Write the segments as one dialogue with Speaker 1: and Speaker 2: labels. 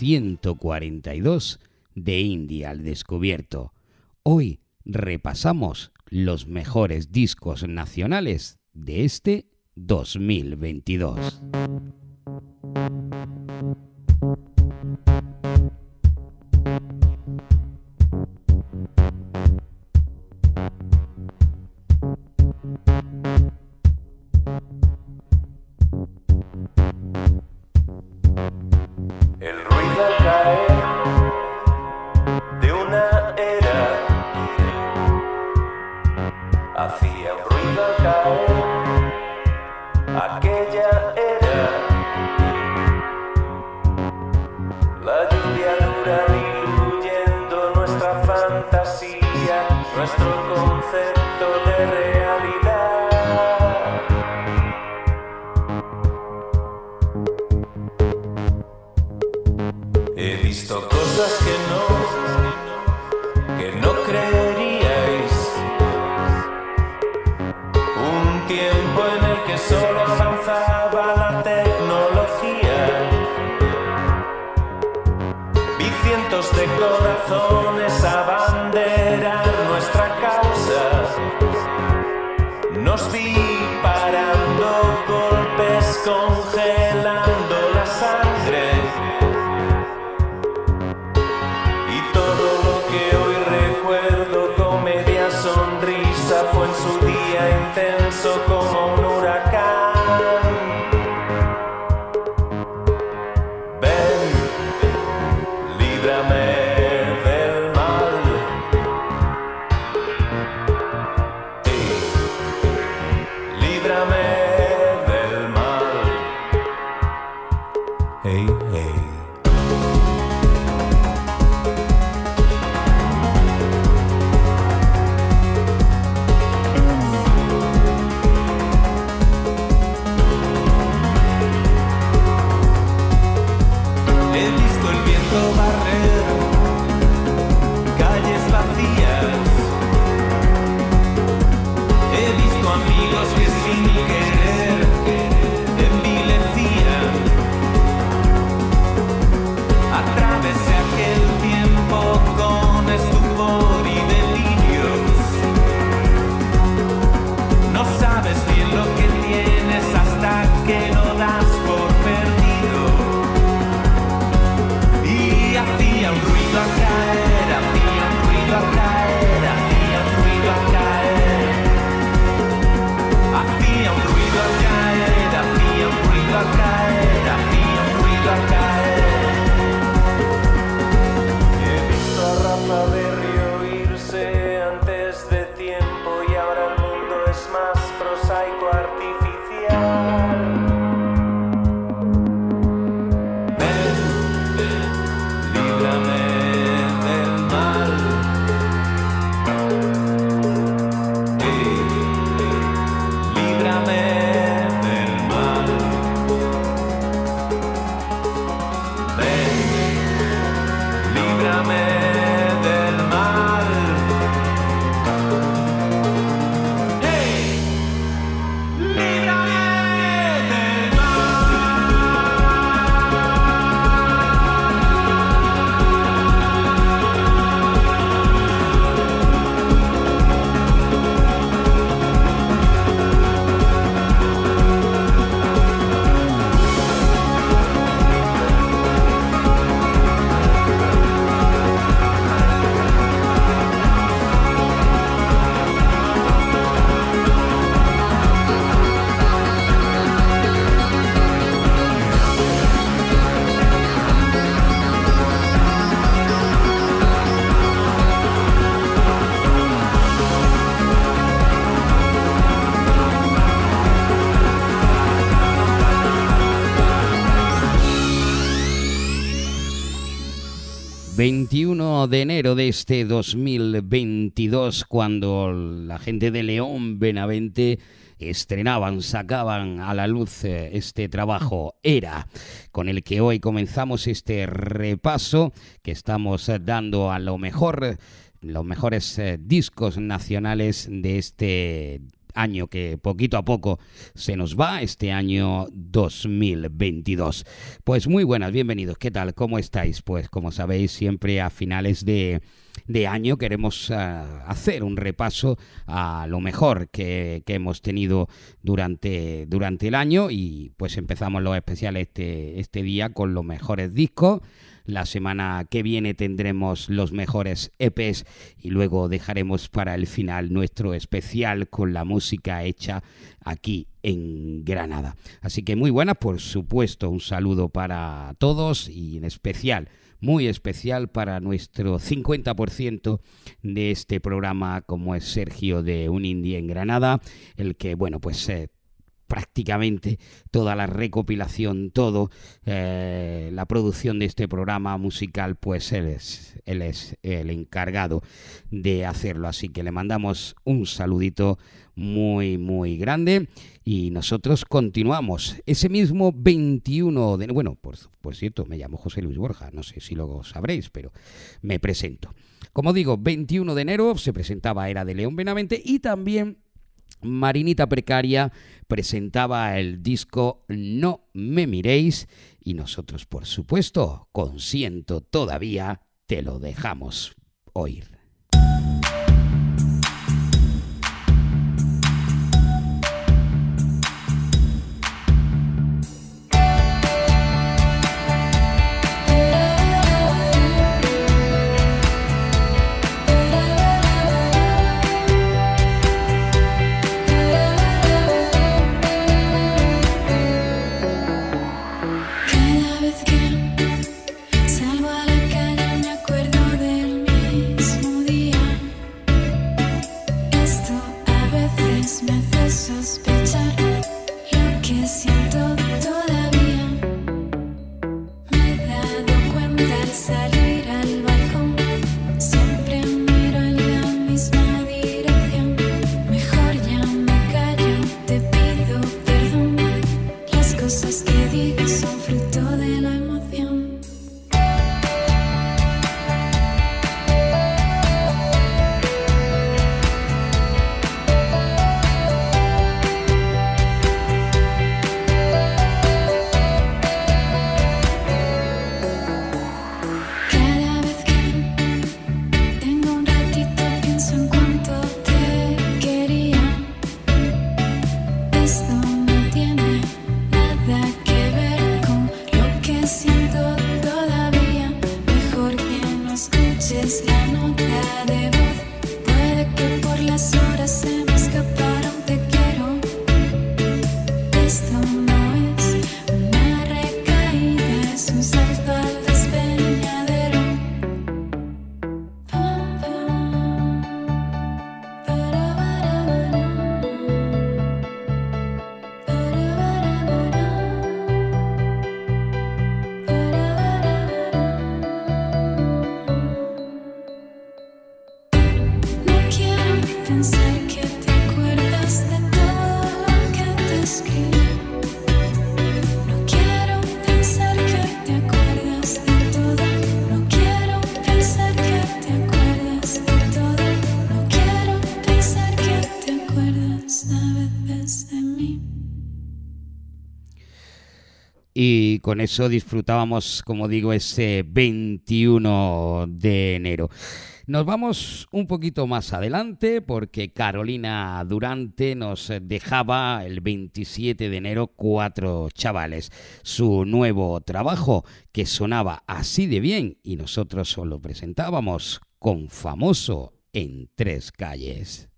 Speaker 1: 142 de India al descubierto. Hoy repasamos los mejores discos nacionales de este 2022.
Speaker 2: 21 de enero de este 2022, cuando la gente de León Benavente estrenaban, sacaban a la luz eh, este trabajo Era, con el que hoy comenzamos este repaso que estamos eh, dando a lo mejor, los mejores eh, discos nacionales de este año que poquito a poco se nos va, este año 2022. Pues muy buenas, bienvenidos. ¿Qué tal? ¿Cómo estáis? Pues como sabéis, siempre a finales de, año queremos ah, hacer un repaso a lo mejor que, que, hemos tenido durante, durante el año y pues empezamos los especiales este, este día con los mejores discos la semana que viene tendremos los mejores EPs y luego dejaremos para el final nuestro especial con la música hecha aquí en Granada. Así que muy buenas, por supuesto, un saludo para todos y en especial muy especial para nuestro 50% de este programa, como es Sergio de Un Indie en Granada, el que, bueno, pues eh, prácticamente toda la recopilación, todo eh, la producción de este programa musical, pues él es, él es el encargado de hacerlo. Así que le mandamos un saludito muy, muy grande y nosotros continuamos. Ese mismo 21 de... Bueno, por, por cierto, me llamo José Luis Borja, no sé si lo sabréis, pero me presento. Como digo, 21 de enero se presentaba Era de León Benavente y también Marinita Precaria presentaba el disco No me miréis y nosotros, por supuesto, consiento todavía, te lo dejamos oír. Con eso disfrutábamos, como digo, ese 21 de enero. Nos vamos un poquito más adelante porque Carolina Durante nos dejaba el 27 de enero cuatro chavales. Su nuevo trabajo que sonaba así de bien y nosotros solo presentábamos con famoso en tres calles.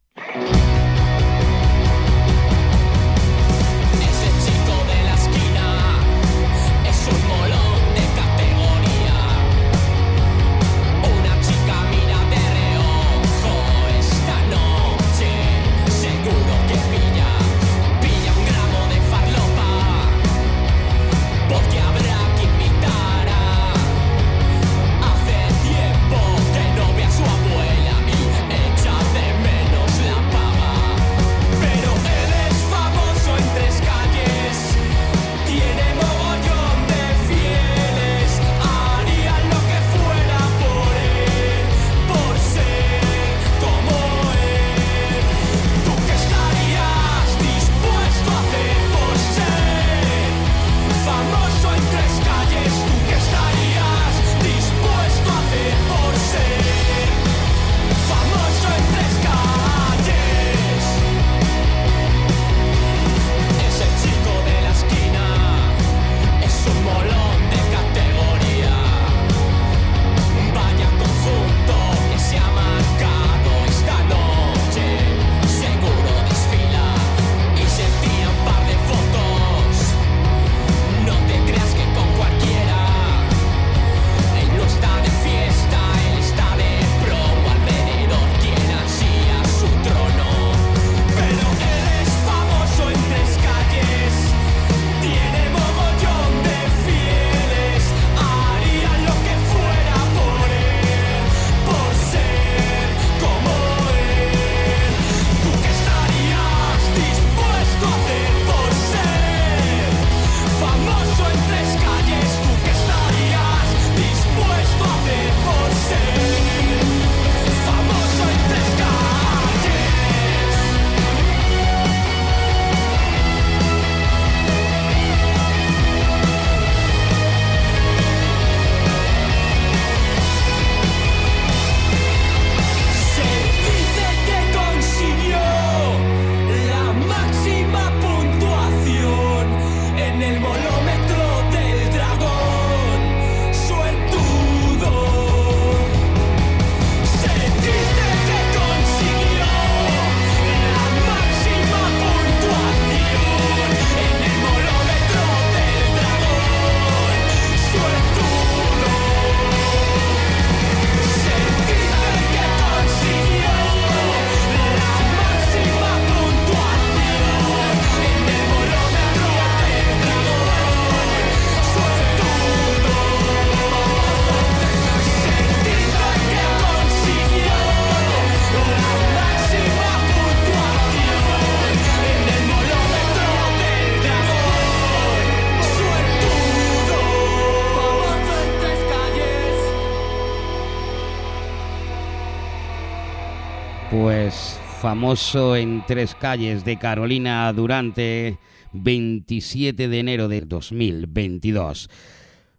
Speaker 3: Famoso en tres calles de Carolina durante 27 de enero de 2022.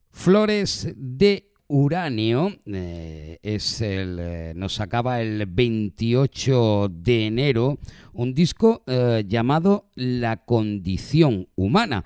Speaker 3: Flores de Uranio eh, es el, eh, nos acaba el 28 de enero un disco eh, llamado La condición humana.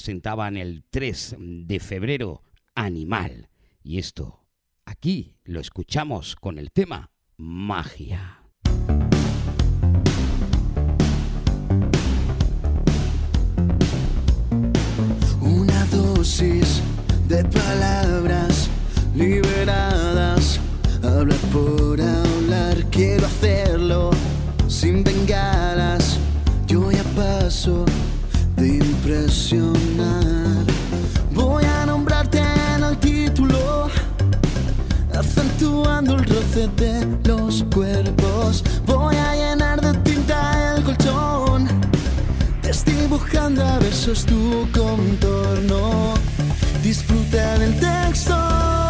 Speaker 3: Presentaban el 3 de febrero Animal. Y esto, aquí lo escuchamos con el tema Magia.
Speaker 4: Una dosis de palabras liberadas. Hablar por hablar, quiero hacerlo sin bengalas. Yo ya paso de impresionar. Acentuando el roce de los cuerpos. Voy a llenar de tinta el colchón, desdibujando a besos tu contorno. Disfruta del texto.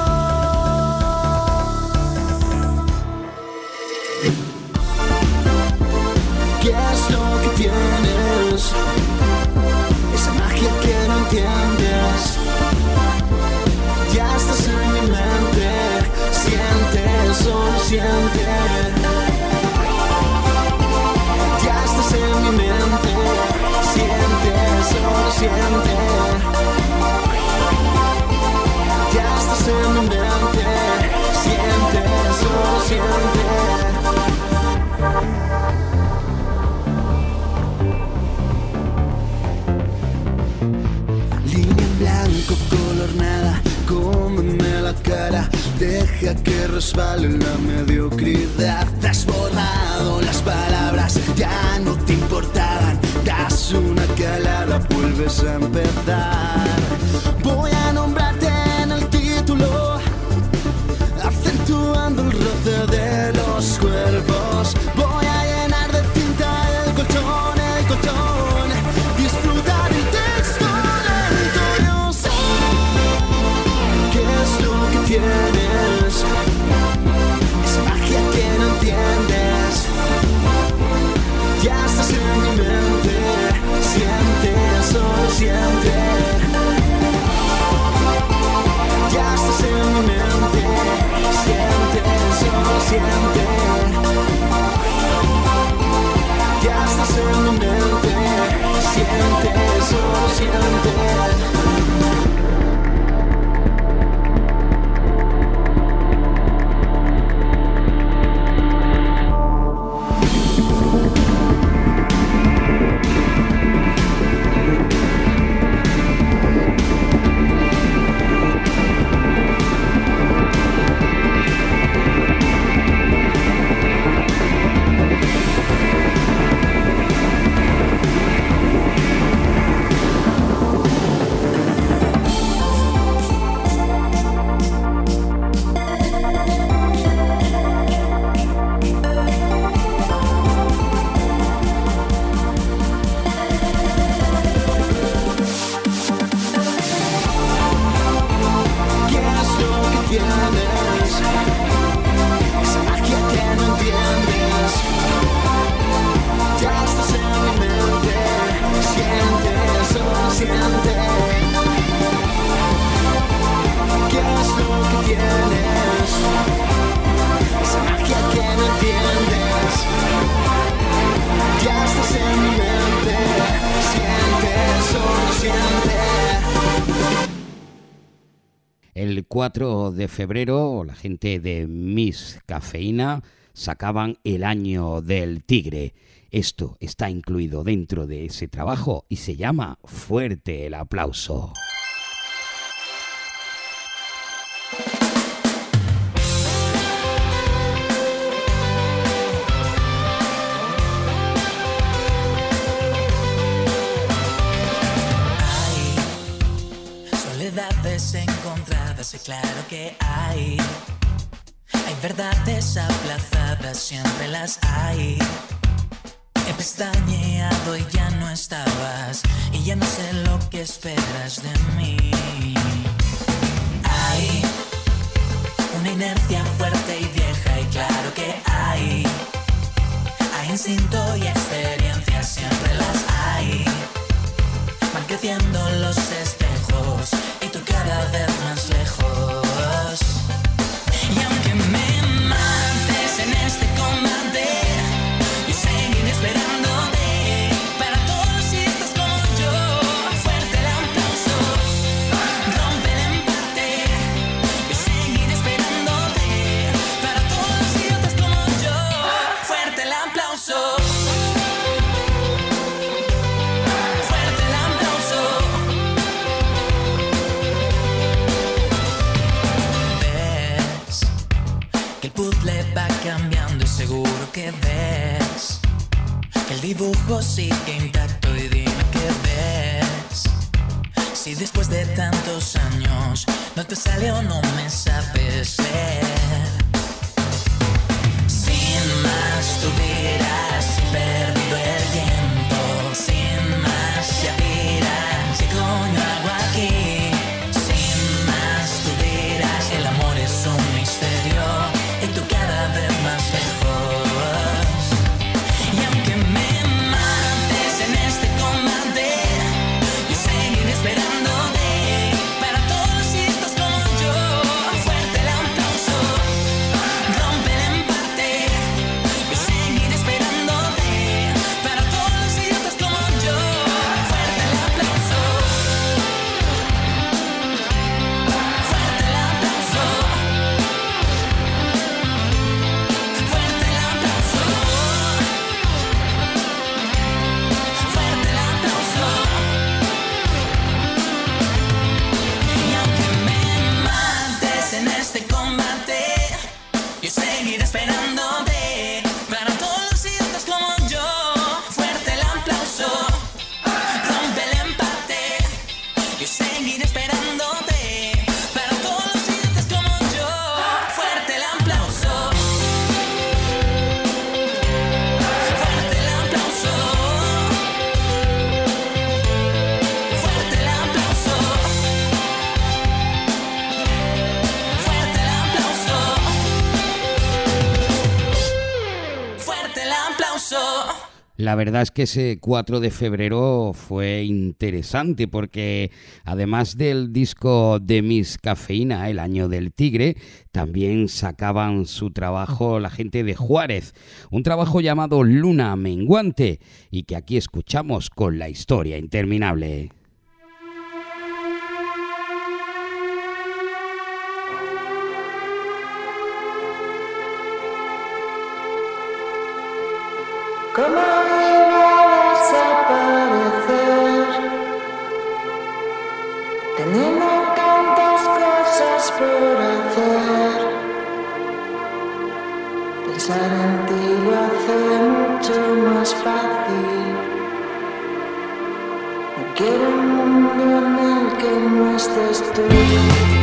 Speaker 4: consciente. Deja que resbale la mediocridad. Te has borrado las palabras, ya no te importaban. Das una calada, vuelves a empezar. Voy a nombrar. 点点 El
Speaker 2: 4 de febrero, la gente de Miss Cafeína sacaban el año del tigre. Esto está incluido dentro de ese trabajo y se llama Fuerte el aplauso.
Speaker 5: Encontradas y claro que hay. Hay verdades aplazadas, siempre las hay. He pestañeado y ya no estabas y ya no sé lo que esperas de mí. Hay una inercia fuerte y vieja y claro que hay. Hay instinto y experiencia, siempre las hay. Van creciendo los espejos y tú dibujo sigue intacto y dime qué ves. Si después de tantos años no te sale o no me sabes. Sin más tuvieras perdido el
Speaker 2: verdad es que ese 4 de febrero fue interesante porque además del disco de Miss Cafeína, El Año del Tigre, también sacaban su trabajo la gente de Juárez, un trabajo llamado Luna Menguante y que aquí escuchamos con la historia interminable.
Speaker 6: ti quiero un mundo en el que no estés tú.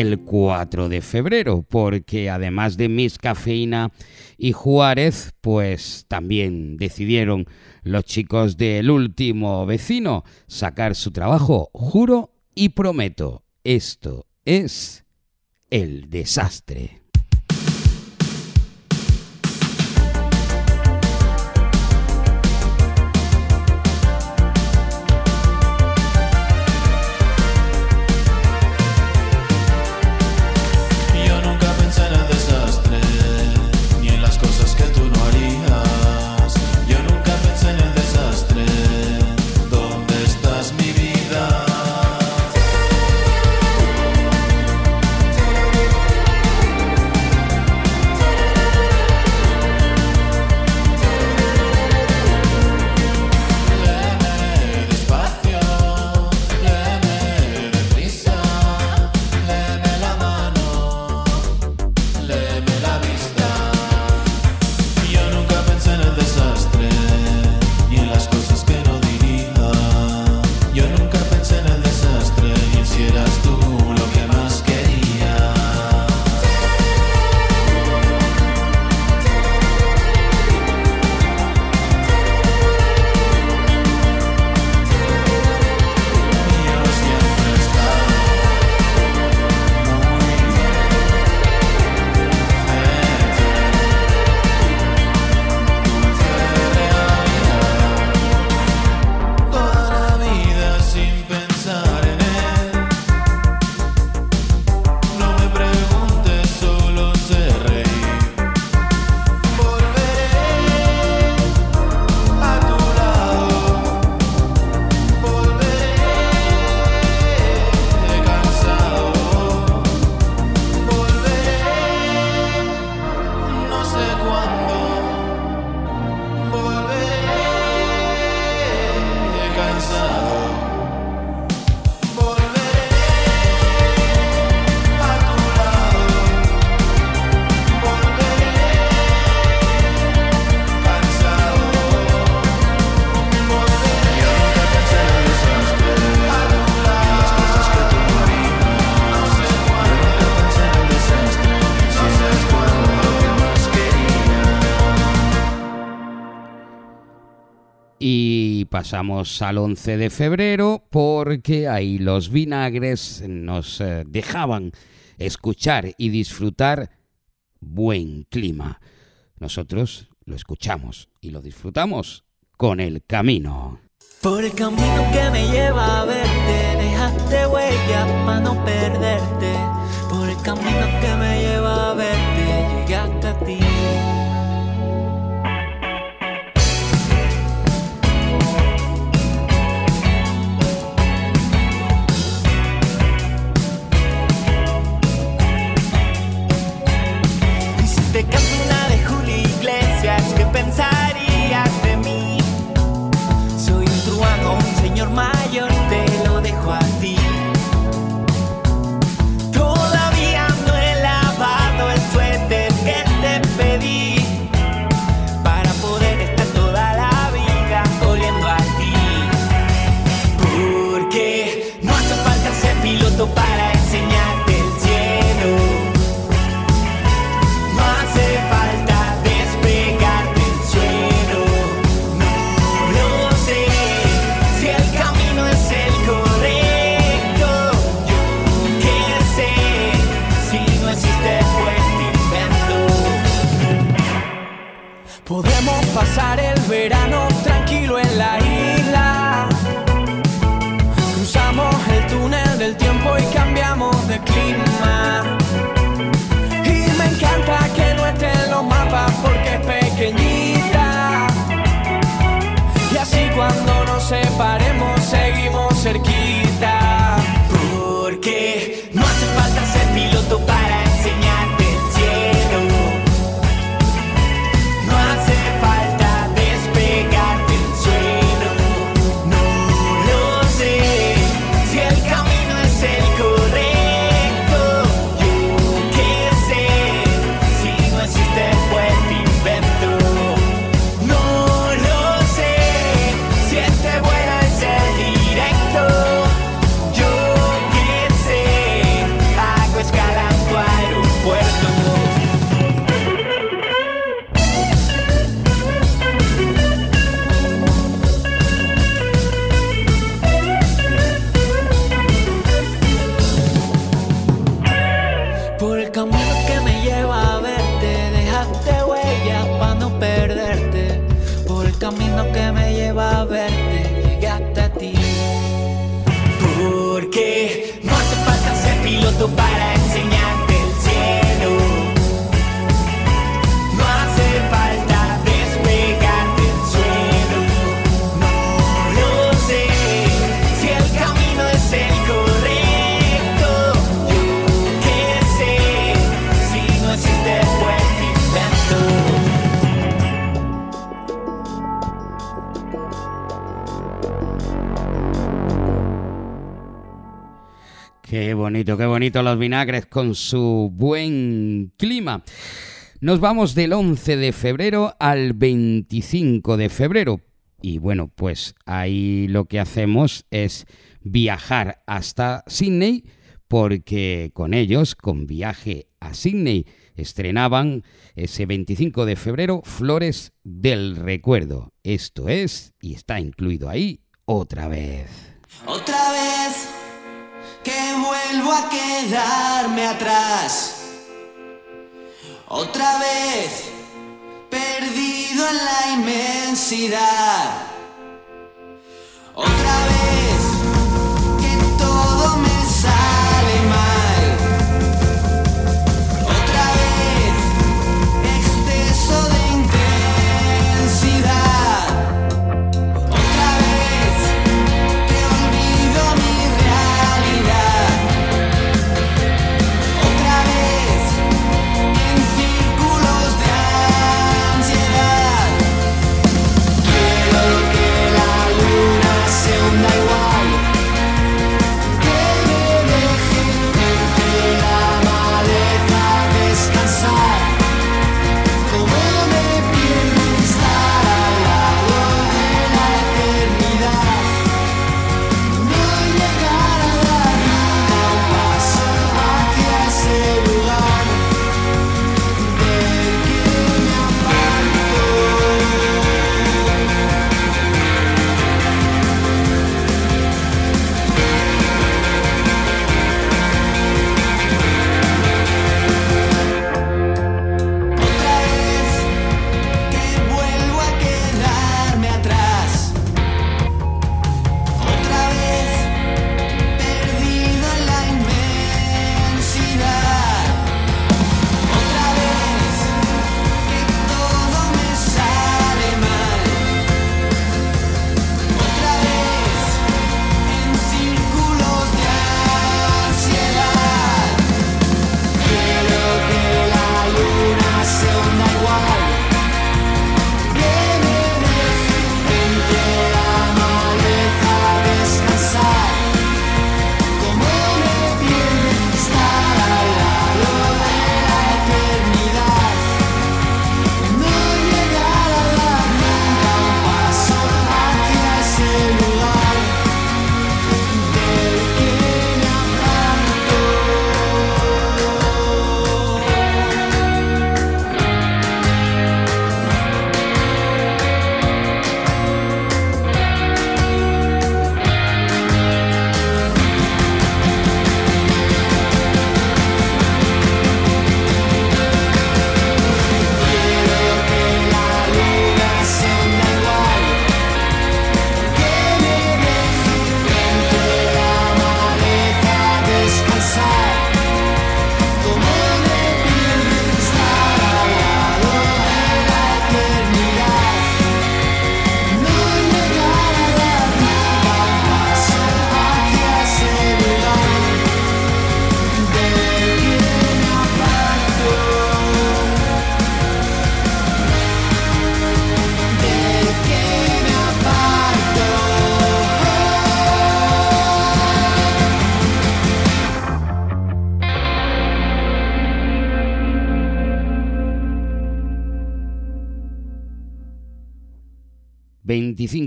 Speaker 2: El 4 de febrero, porque además de Miss Cafeína y Juárez, pues también decidieron los chicos del último vecino sacar su trabajo, juro y prometo, esto es el desastre.
Speaker 7: pasamos al 11 de febrero porque ahí los vinagres nos eh, dejaban escuchar y disfrutar buen clima. Nosotros lo escuchamos y lo disfrutamos con el camino.
Speaker 4: Por el camino que me lleva a verte, dejaste huellas para no perderte. Por el camino que me lleva a verte, llegaste a ti. so
Speaker 7: bad bonito, qué bonito los vinagres con su buen clima. Nos vamos del 11 de febrero al 25 de febrero. Y bueno, pues ahí lo que hacemos es viajar hasta Sydney porque con ellos, con viaje a Sydney, estrenaban ese 25 de febrero Flores del Recuerdo. Esto es, y está incluido ahí, otra vez.
Speaker 4: Otra vez vuelvo a quedarme atrás. Otra vez, perdido en la inmensidad. Otra vez.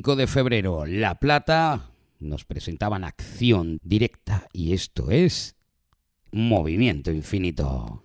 Speaker 8: 25 de febrero, La Plata, nos presentaban acción directa y esto es movimiento infinito.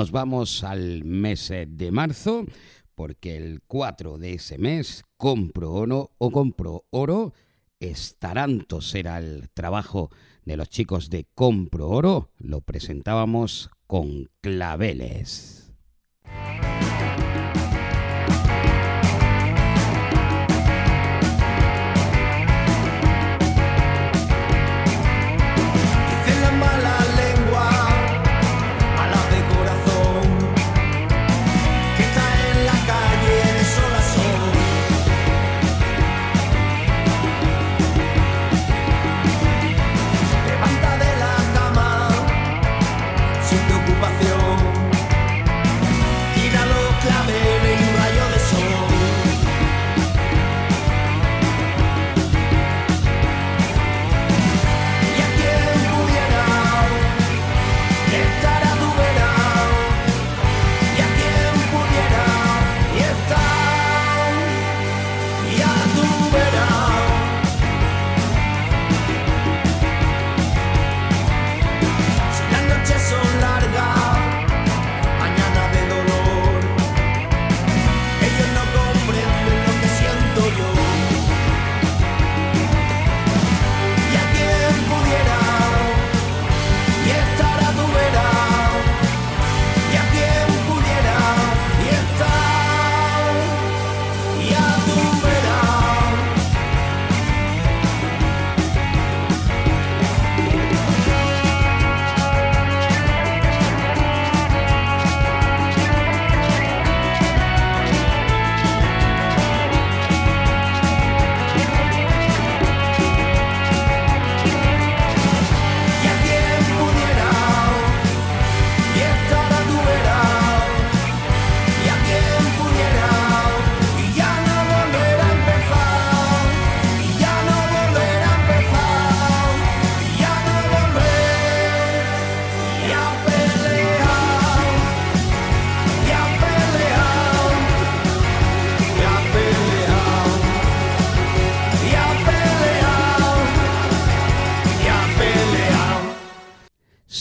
Speaker 8: Nos vamos al mes eh, de marzo, porque el 4 de ese mes compro oro o compro oro. Estaranto será el trabajo de los chicos de Compro Oro. Lo presentábamos con claveles.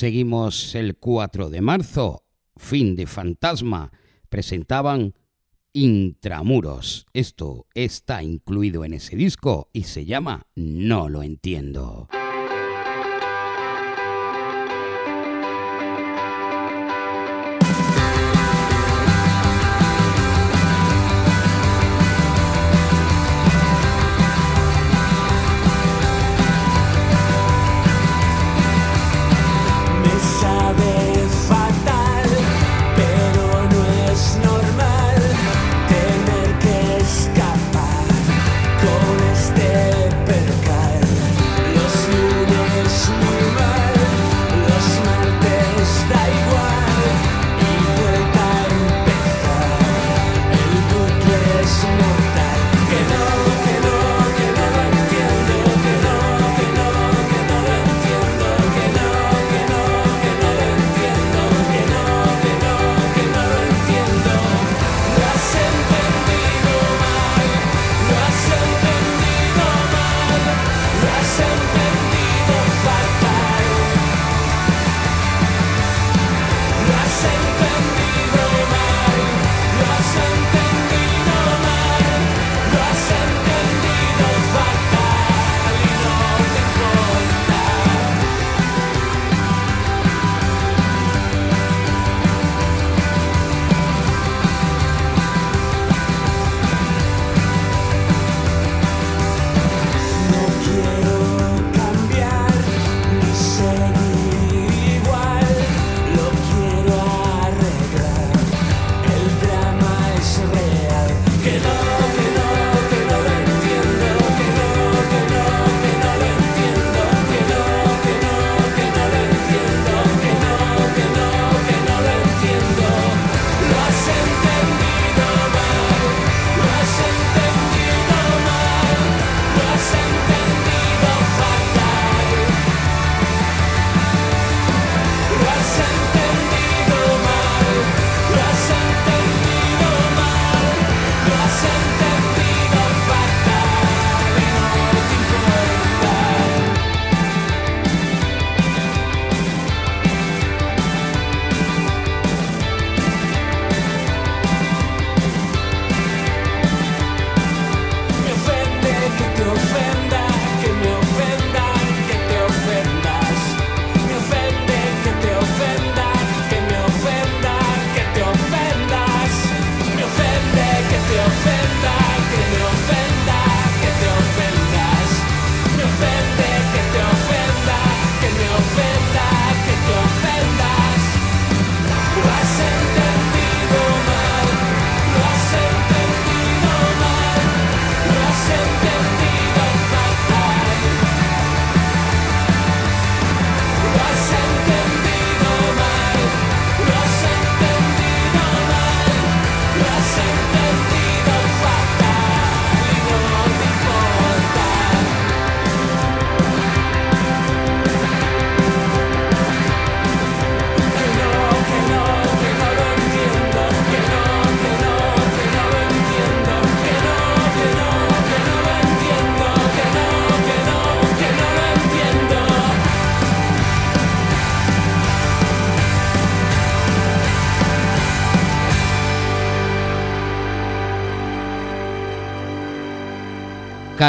Speaker 3: Seguimos el 4 de marzo, fin de Fantasma. Presentaban Intramuros. Esto está incluido en ese disco y se llama No lo entiendo.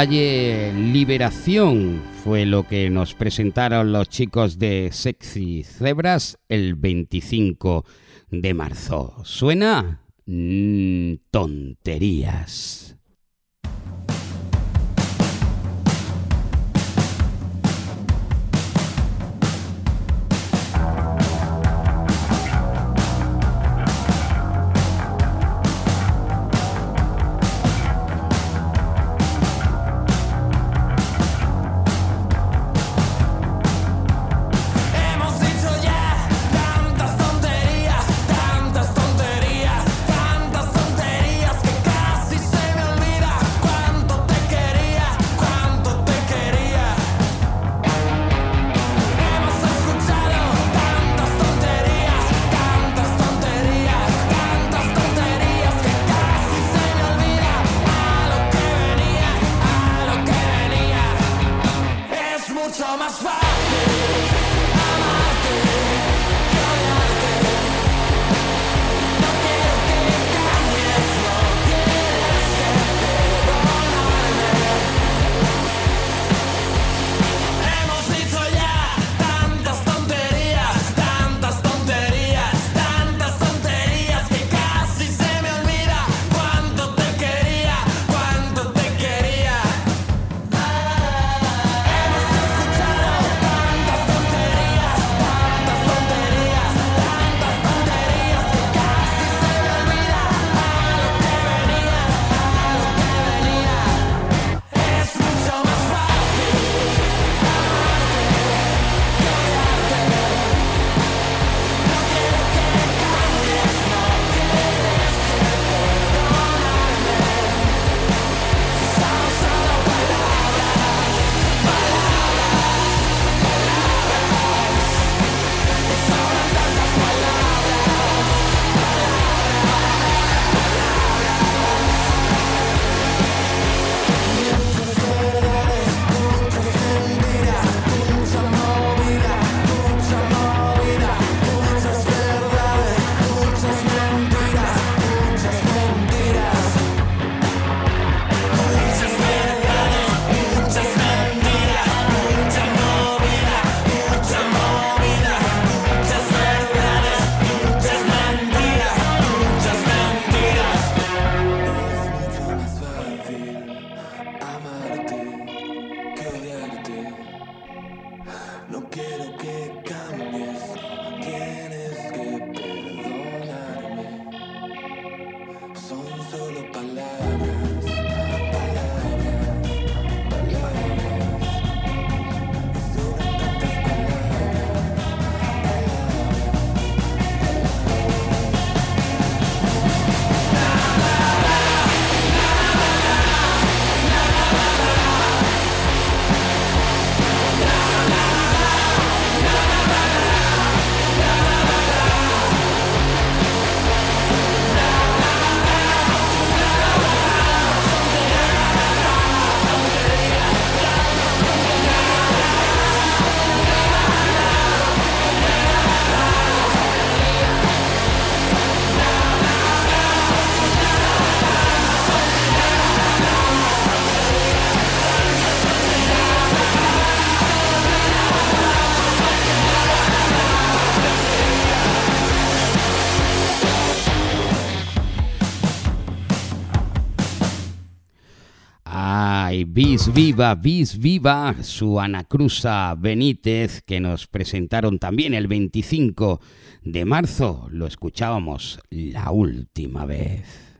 Speaker 3: Calle Liberación fue lo que nos presentaron los chicos de Sexy Zebras el 25 de marzo. ¿Suena? Mm, tonterías. Bis viva, bis viva, su Ana Cruza Benítez, que nos presentaron también el 25 de marzo. Lo escuchábamos la última vez.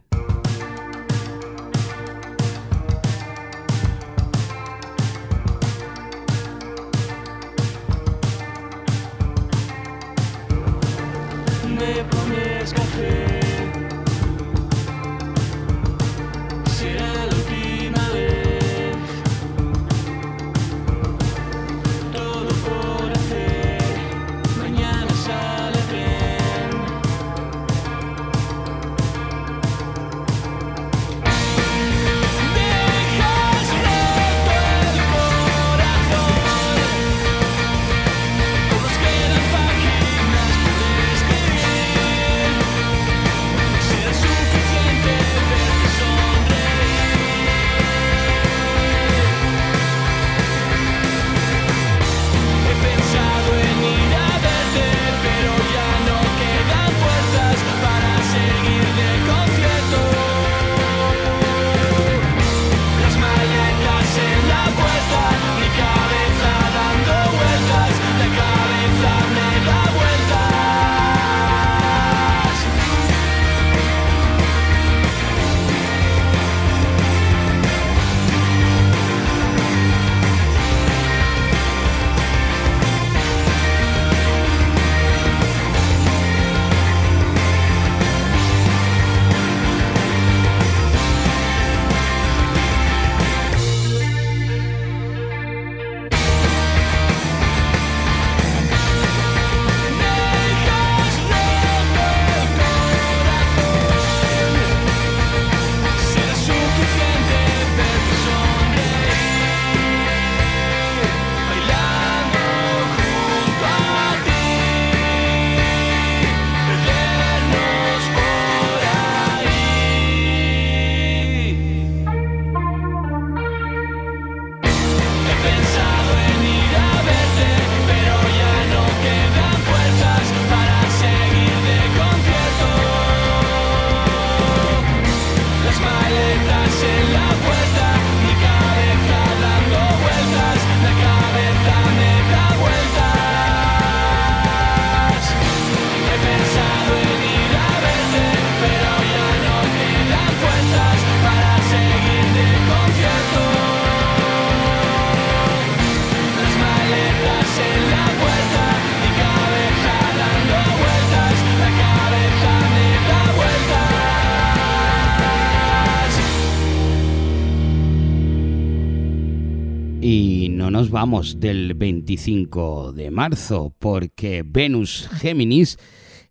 Speaker 3: Vamos del 25 de marzo, porque Venus Géminis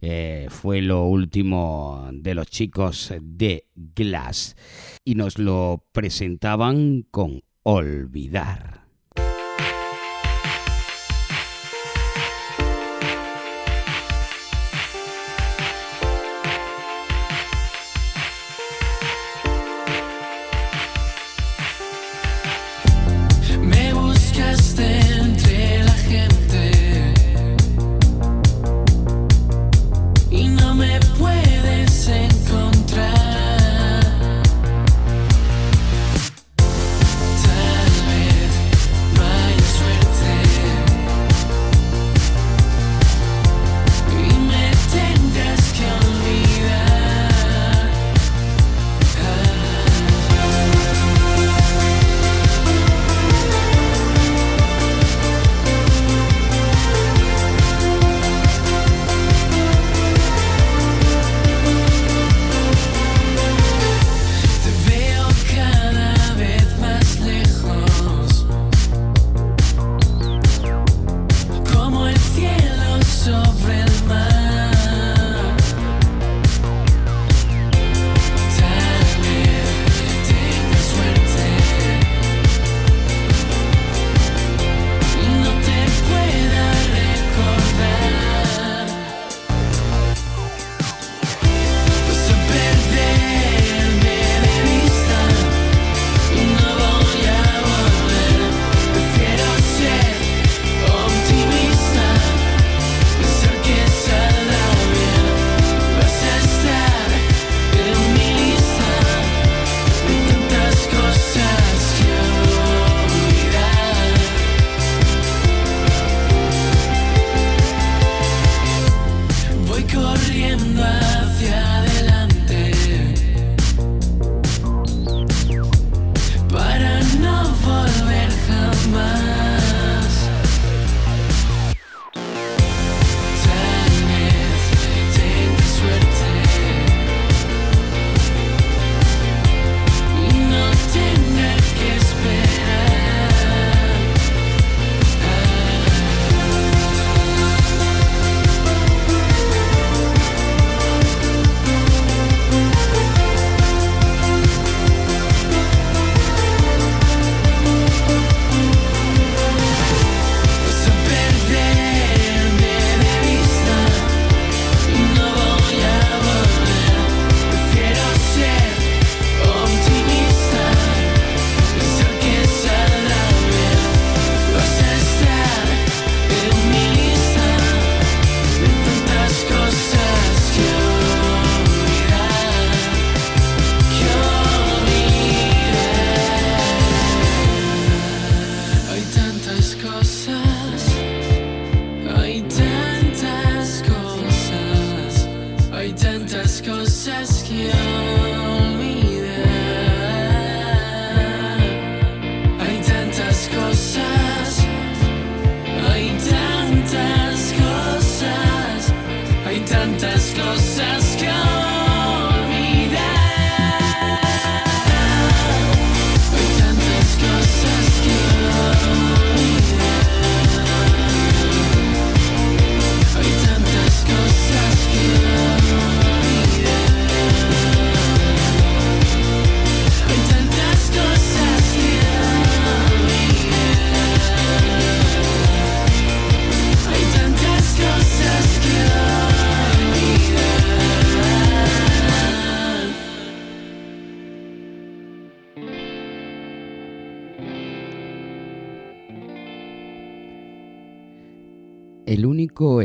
Speaker 3: eh, fue lo último de los chicos de Glass y nos lo presentaban con Olvidar.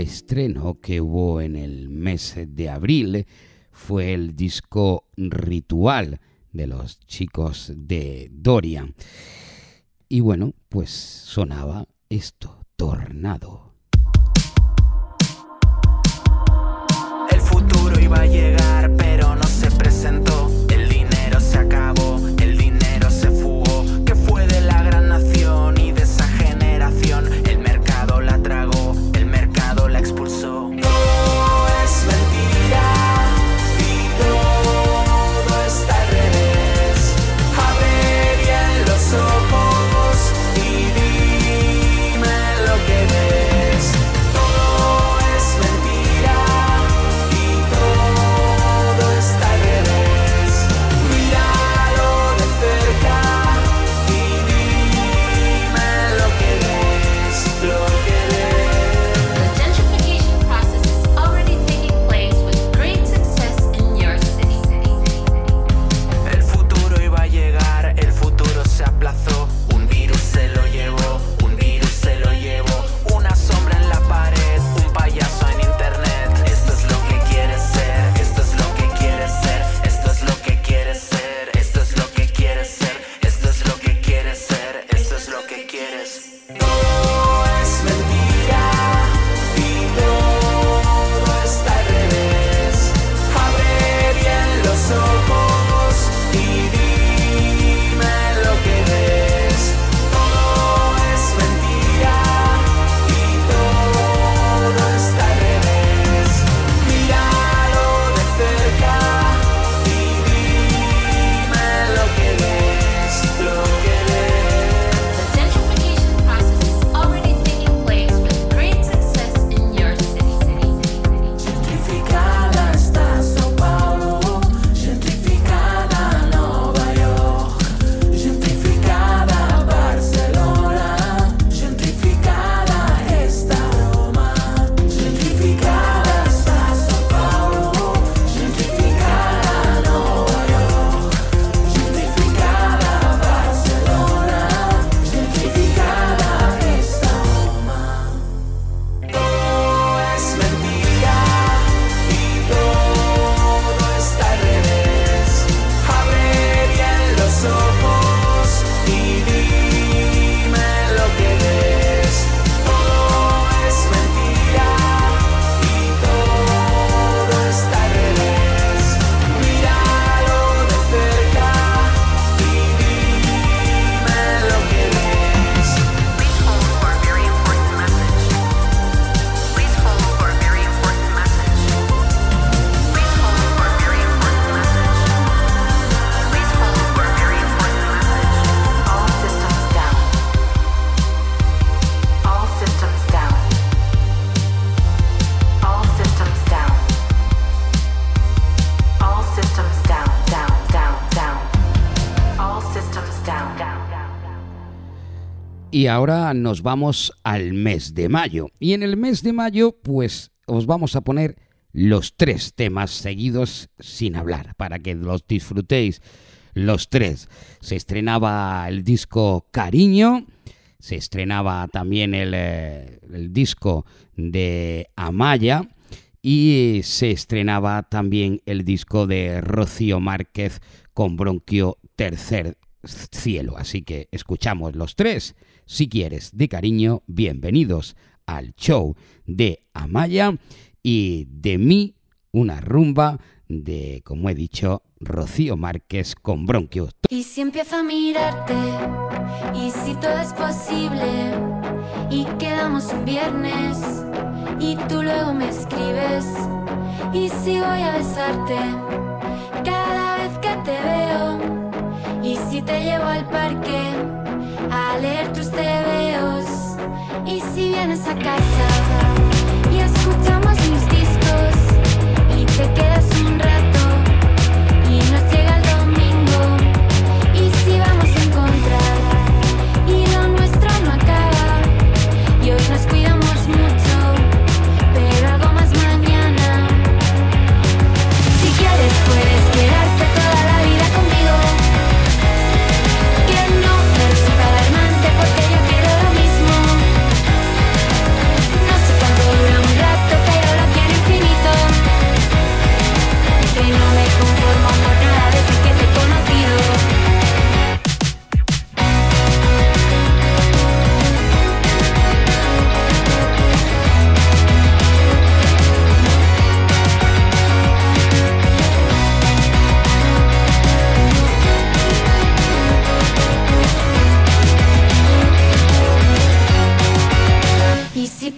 Speaker 2: estreno que hubo en el mes de abril fue el disco Ritual de los chicos de Dorian. Y bueno, pues sonaba esto, Tornado.
Speaker 5: El futuro iba a llegar. y
Speaker 2: ahora nos vamos al mes de mayo. Y en el mes de mayo, pues os vamos a poner los tres temas seguidos sin hablar, para que los disfrutéis los tres. Se estrenaba el disco Cariño, se estrenaba también el, eh, el disco de Amaya y se estrenaba también el disco de Rocío Márquez con Bronquio Tercer Cielo. Así que escuchamos los tres si quieres, de cariño, bienvenidos al show de Amaya y de mí una rumba de, como he dicho, Rocío Márquez con Bronquius.
Speaker 9: Y si empiezo a mirarte, y si todo es posible, y quedamos un viernes, y tú luego me escribes, y si voy a besarte, cada vez que te veo, y si te llevo al parque, a leer tus tebeos. Y si vienes a casa y escuchamos mis discos y te quedas un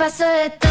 Speaker 9: paso de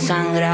Speaker 10: sangrar.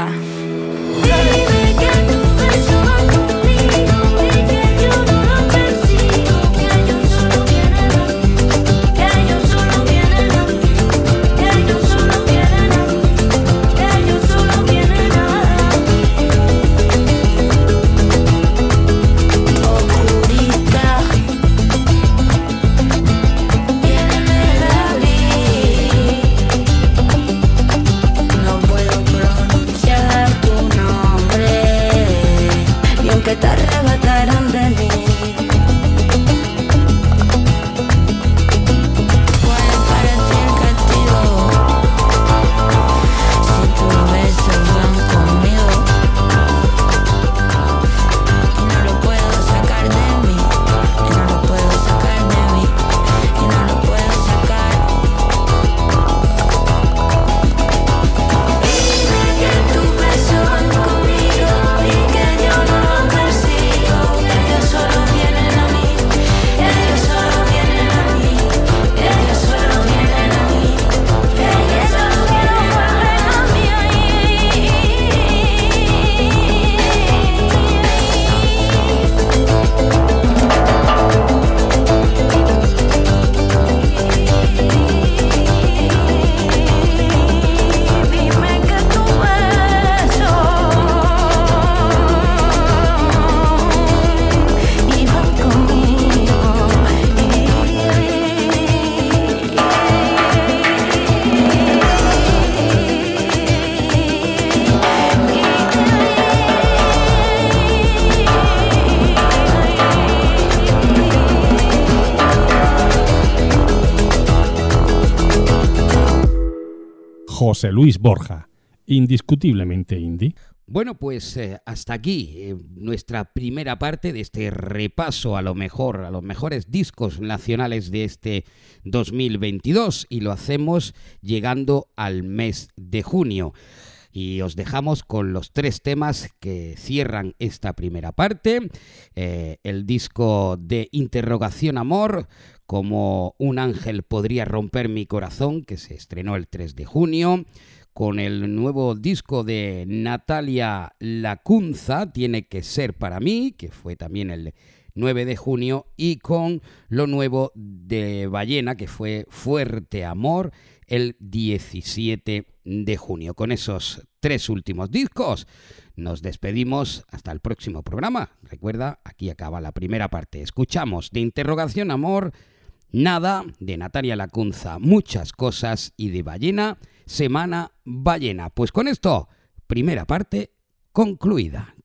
Speaker 11: Luis Borja, indiscutiblemente indie.
Speaker 4: Bueno, pues eh, hasta aquí eh, nuestra primera parte de este repaso a lo mejor, a los mejores discos nacionales de este 2022 y lo hacemos llegando al mes de junio. Y os dejamos con los tres temas que cierran esta primera parte. Eh, el disco de Interrogación Amor como Un ángel podría romper mi corazón, que se estrenó el 3 de junio, con el nuevo disco de Natalia Lacunza, Tiene que ser para mí, que fue también el 9 de junio, y con lo nuevo de Ballena, que fue Fuerte Amor, el 17 de junio. Con esos tres últimos discos nos despedimos hasta el próximo programa. Recuerda, aquí acaba la primera parte. Escuchamos de interrogación amor Nada de Natalia Lacunza, muchas cosas y de ballena, semana ballena. Pues con esto, primera parte concluida.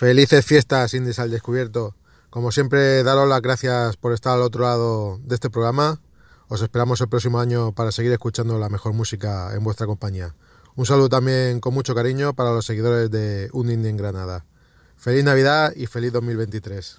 Speaker 12: Felices fiestas, Indies al descubierto. Como siempre, daros las gracias por estar al otro lado de este programa. Os esperamos el próximo año para seguir escuchando la mejor música en vuestra compañía. Un saludo también con mucho cariño para los seguidores de Un Indie en Granada. Feliz Navidad y feliz 2023.